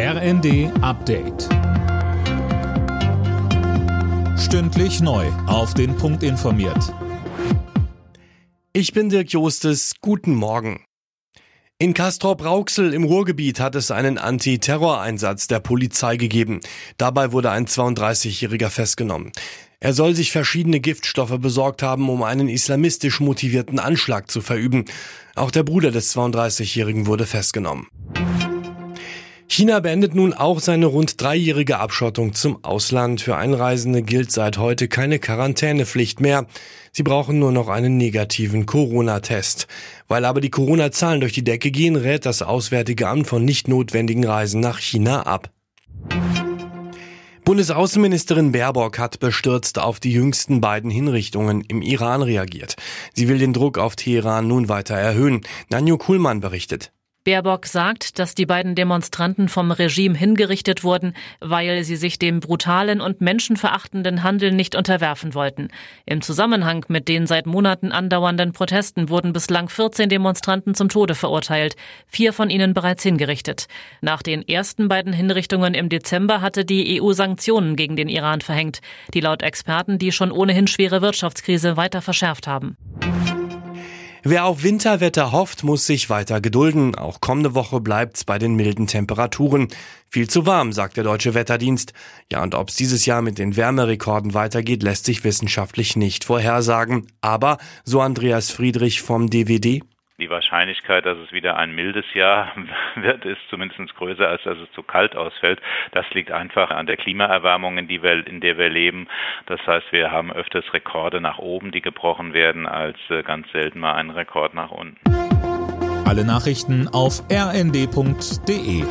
RND Update. Stündlich neu. Auf den Punkt informiert. Ich bin Dirk Jostes. Guten Morgen. In Castrop-Rauxel im Ruhrgebiet hat es einen Antiterroreinsatz der Polizei gegeben. Dabei wurde ein 32-Jähriger festgenommen. Er soll sich verschiedene Giftstoffe besorgt haben, um einen islamistisch motivierten Anschlag zu verüben. Auch der Bruder des 32-Jährigen wurde festgenommen. China beendet nun auch seine rund dreijährige Abschottung zum Ausland. Für Einreisende gilt seit heute keine Quarantänepflicht mehr. Sie brauchen nur noch einen negativen Corona-Test. Weil aber die Corona-Zahlen durch die Decke gehen, rät das Auswärtige Amt von nicht notwendigen Reisen nach China ab. Bundesaußenministerin Baerbock hat bestürzt auf die jüngsten beiden Hinrichtungen im Iran reagiert. Sie will den Druck auf Teheran nun weiter erhöhen. Nanjo Kuhlmann berichtet. Baerbock sagt, dass die beiden Demonstranten vom Regime hingerichtet wurden, weil sie sich dem brutalen und menschenverachtenden Handeln nicht unterwerfen wollten. Im Zusammenhang mit den seit Monaten andauernden Protesten wurden bislang 14 Demonstranten zum Tode verurteilt, vier von ihnen bereits hingerichtet. Nach den ersten beiden Hinrichtungen im Dezember hatte die EU Sanktionen gegen den Iran verhängt, die laut Experten die schon ohnehin schwere Wirtschaftskrise weiter verschärft haben. Wer auf Winterwetter hofft, muss sich weiter gedulden. Auch kommende Woche bleibt's bei den milden Temperaturen. Viel zu warm, sagt der Deutsche Wetterdienst. Ja, und ob's dieses Jahr mit den Wärmerekorden weitergeht, lässt sich wissenschaftlich nicht vorhersagen. Aber, so Andreas Friedrich vom DWD, die Wahrscheinlichkeit, dass es wieder ein mildes Jahr wird, ist zumindest größer, als dass es zu kalt ausfällt. Das liegt einfach an der Klimaerwärmung, in, wir, in der wir leben. Das heißt, wir haben öfters Rekorde nach oben, die gebrochen werden, als äh, ganz selten mal einen Rekord nach unten. Alle Nachrichten auf rnd.de